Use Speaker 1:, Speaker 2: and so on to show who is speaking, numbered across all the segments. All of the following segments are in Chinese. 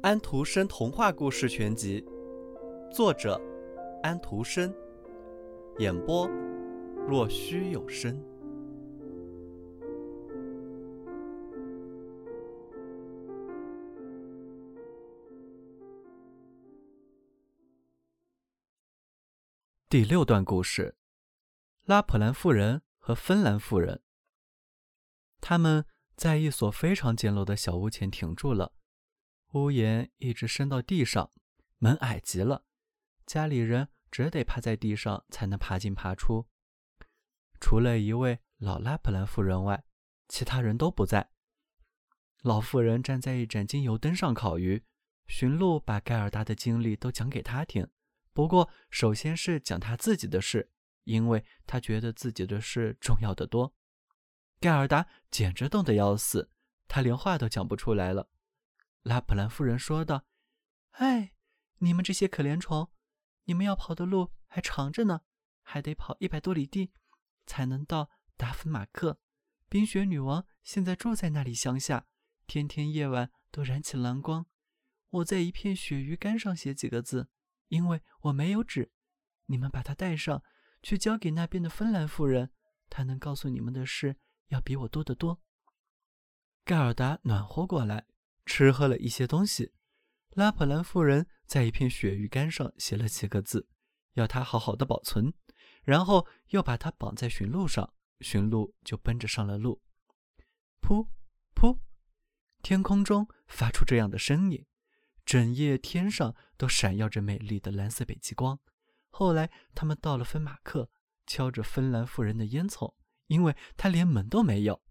Speaker 1: 安徒生童话故事全集，作者安徒生，演播若虚有声。第六段故事：拉普兰妇人和芬兰妇人。他们在一所非常简陋的小屋前停住了。屋檐一直伸到地上，门矮极了，家里人只得趴在地上才能爬进爬出。除了一位老拉普兰夫人外，其他人都不在。老妇人站在一盏精油灯上烤鱼。驯鹿把盖尔达的经历都讲给他听，不过首先是讲他自己的事，因为他觉得自己的事重要的多。盖尔达简直冻得要死，他连话都讲不出来了。拉普兰夫人说道：“哎，你们这些可怜虫，你们要跑的路还长着呢，还得跑一百多里地，才能到达芬马克。冰雪女王现在住在那里乡下，天天夜晚都燃起蓝光。我在一片鳕鱼干上写几个字，因为我没有纸。你们把它带上去，交给那边的芬兰夫人，她能告诉你们的是要比我多得多。”盖尔达暖和过来。吃喝了一些东西，拉普兰夫人在一片鳕鱼干上写了几个字，要他好好的保存，然后又把他绑在驯鹿上，驯鹿就奔着上了路。噗噗，天空中发出这样的声音，整夜天上都闪耀着美丽的蓝色北极光。后来他们到了芬马克，敲着芬兰夫人的烟囱，因为他连门都没有。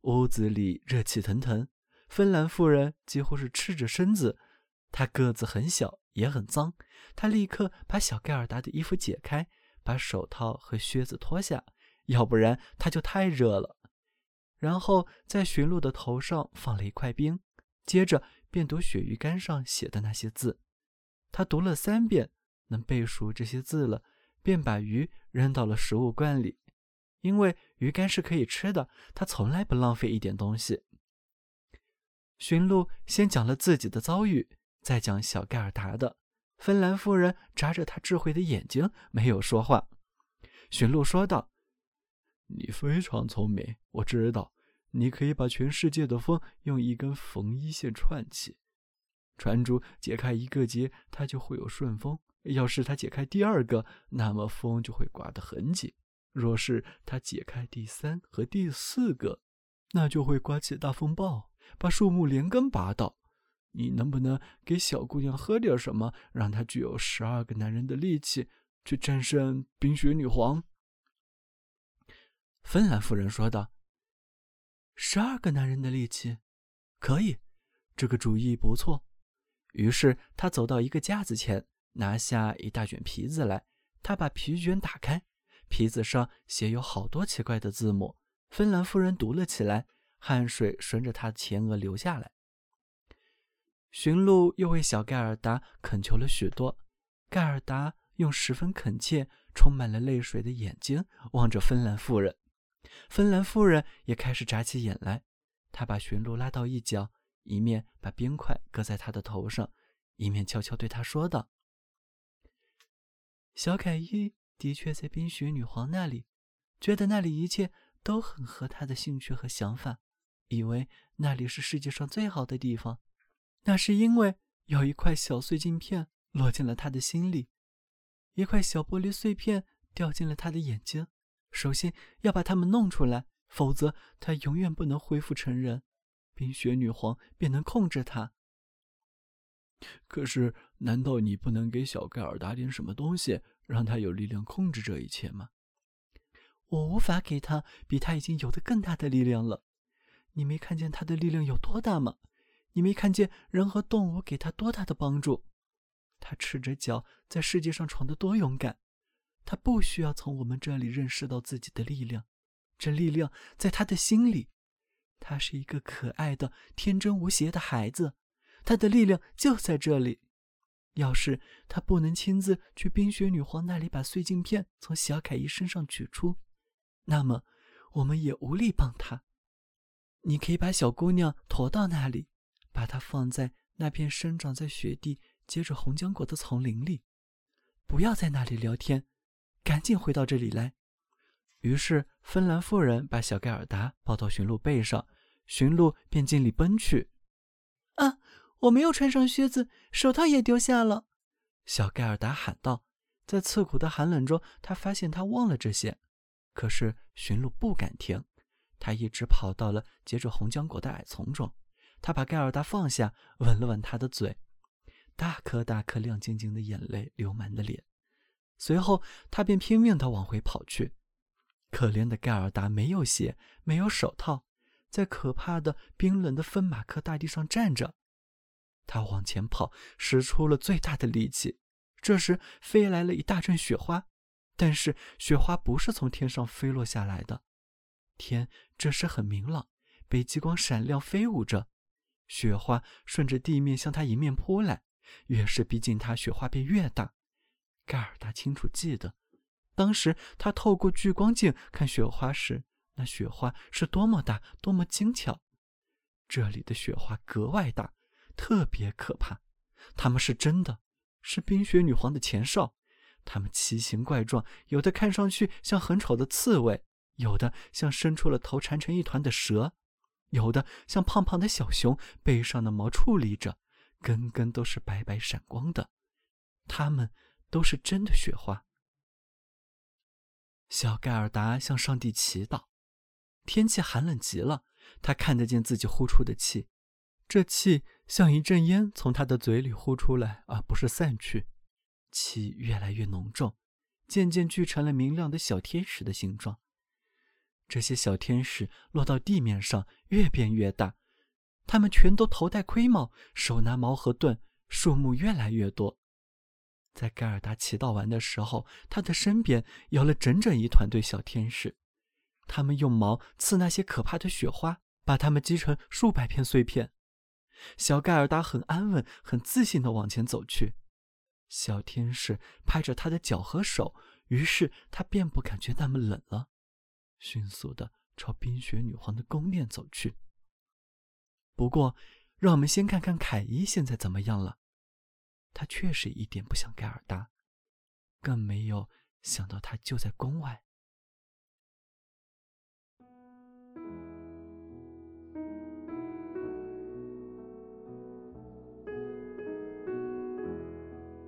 Speaker 1: 屋子里热气腾腾。芬兰妇人几乎是赤着身子，她个子很小，也很脏。她立刻把小盖尔达的衣服解开，把手套和靴子脱下，要不然她就太热了。然后在驯鹿的头上放了一块冰，接着便读鳕鱼干上写的那些字。他读了三遍，能背熟这些字了，便把鱼扔到了食物罐里，因为鱼干是可以吃的，他从来不浪费一点东西。驯鹿先讲了自己的遭遇，再讲小盖尔达的。芬兰夫人眨着她智慧的眼睛，没有说话。驯鹿说道：“你非常聪明，我知道，你可以把全世界的风用一根缝衣线串起。船主解开一个结，它就会有顺风；要是他解开第二个，那么风就会刮得很紧；若是他解开第三和第四个，那就会刮起大风暴。”把树木连根拔倒，你能不能给小姑娘喝点什么，让她具有十二个男人的力气去战胜冰雪女皇？芬兰夫人说道：“十二个男人的力气，可以，这个主意不错。”于是他走到一个架子前，拿下一大卷皮子来。他把皮卷打开，皮子上写有好多奇怪的字母。芬兰夫人读了起来。汗水顺着他的前额流下来。驯鹿又为小盖尔达恳求了许多，盖尔达用十分恳切、充满了泪水的眼睛望着芬兰夫人。芬兰夫人也开始眨起眼来。她把驯鹿拉到一角，一面把冰块搁在他的头上，一面悄悄对他说道：“小凯伊的确在冰雪女皇那里，觉得那里一切都很合他的兴趣和想法。”以为那里是世界上最好的地方，那是因为有一块小碎镜片落进了他的心里，一块小玻璃碎片掉进了他的眼睛。首先要把它们弄出来，否则他永远不能恢复成人，冰雪女皇便能控制他。可是，难道你不能给小盖尔打点什么东西，让他有力量控制这一切吗？我无法给他比他已经有的更大的力量了。你没看见他的力量有多大吗？你没看见人和动物给他多大的帮助？他赤着脚在世界上闯得多勇敢！他不需要从我们这里认识到自己的力量，这力量在他的心里。他是一个可爱的、天真无邪的孩子，他的力量就在这里。要是他不能亲自去冰雪女皇那里把碎镜片从小凯伊身上取出，那么我们也无力帮他。你可以把小姑娘驮到那里，把她放在那片生长在雪地、结着红浆果的丛林里，不要在那里聊天，赶紧回到这里来。”于是，芬兰妇人把小盖尔达抱到驯鹿背上，驯鹿便尽力奔去。
Speaker 2: 我没有穿上靴子，手套也丢下了。
Speaker 1: 小盖尔达喊道。在刺骨的寒冷中，他发现他忘了这些。可是驯鹿不敢停，他一直跑到了结着红浆果的矮丛中。他把盖尔达放下，吻了吻他的嘴，大颗大颗亮晶晶的眼泪流满了脸。随后，他便拼命地往回跑去。可怜的盖尔达没有鞋，没有手套，在可怕的冰冷的芬马克大地上站着。他往前跑，使出了最大的力气。这时，飞来了一大阵雪花，但是雪花不是从天上飞落下来的。天这时很明朗，北极光闪亮飞舞着，雪花顺着地面向他迎面扑来。越是逼近他，雪花便越大。盖尔达清楚记得。当时他透过聚光镜看雪花时，那雪花是多么大，多么精巧。这里的雪花格外大，特别可怕。它们是真的，是冰雪女皇的前哨。它们奇形怪状，有的看上去像很丑的刺猬，有的像伸出了头缠成一团的蛇，有的像胖胖的小熊，背上的毛矗立着，根根都是白白闪光的。它们都是真的雪花。小盖尔达向上帝祈祷。天气寒冷极了，他看得见自己呼出的气，这气像一阵烟从他的嘴里呼出来，而不是散去。气越来越浓重，渐渐聚成了明亮的小天使的形状。这些小天使落到地面上，越变越大。他们全都头戴盔帽，手拿矛和盾，数目越来越多。在盖尔达祈祷完的时候，他的身边有了整整一团队小天使，他们用矛刺那些可怕的雪花，把它们击成数百片碎片。小盖尔达很安稳、很自信地往前走去，小天使拍着他的脚和手，于是他便不感觉那么冷了，迅速地朝冰雪女皇的宫殿走去。不过，让我们先看看凯伊现在怎么样了。他确实一点不像盖尔达，更没有想到他就在宫外。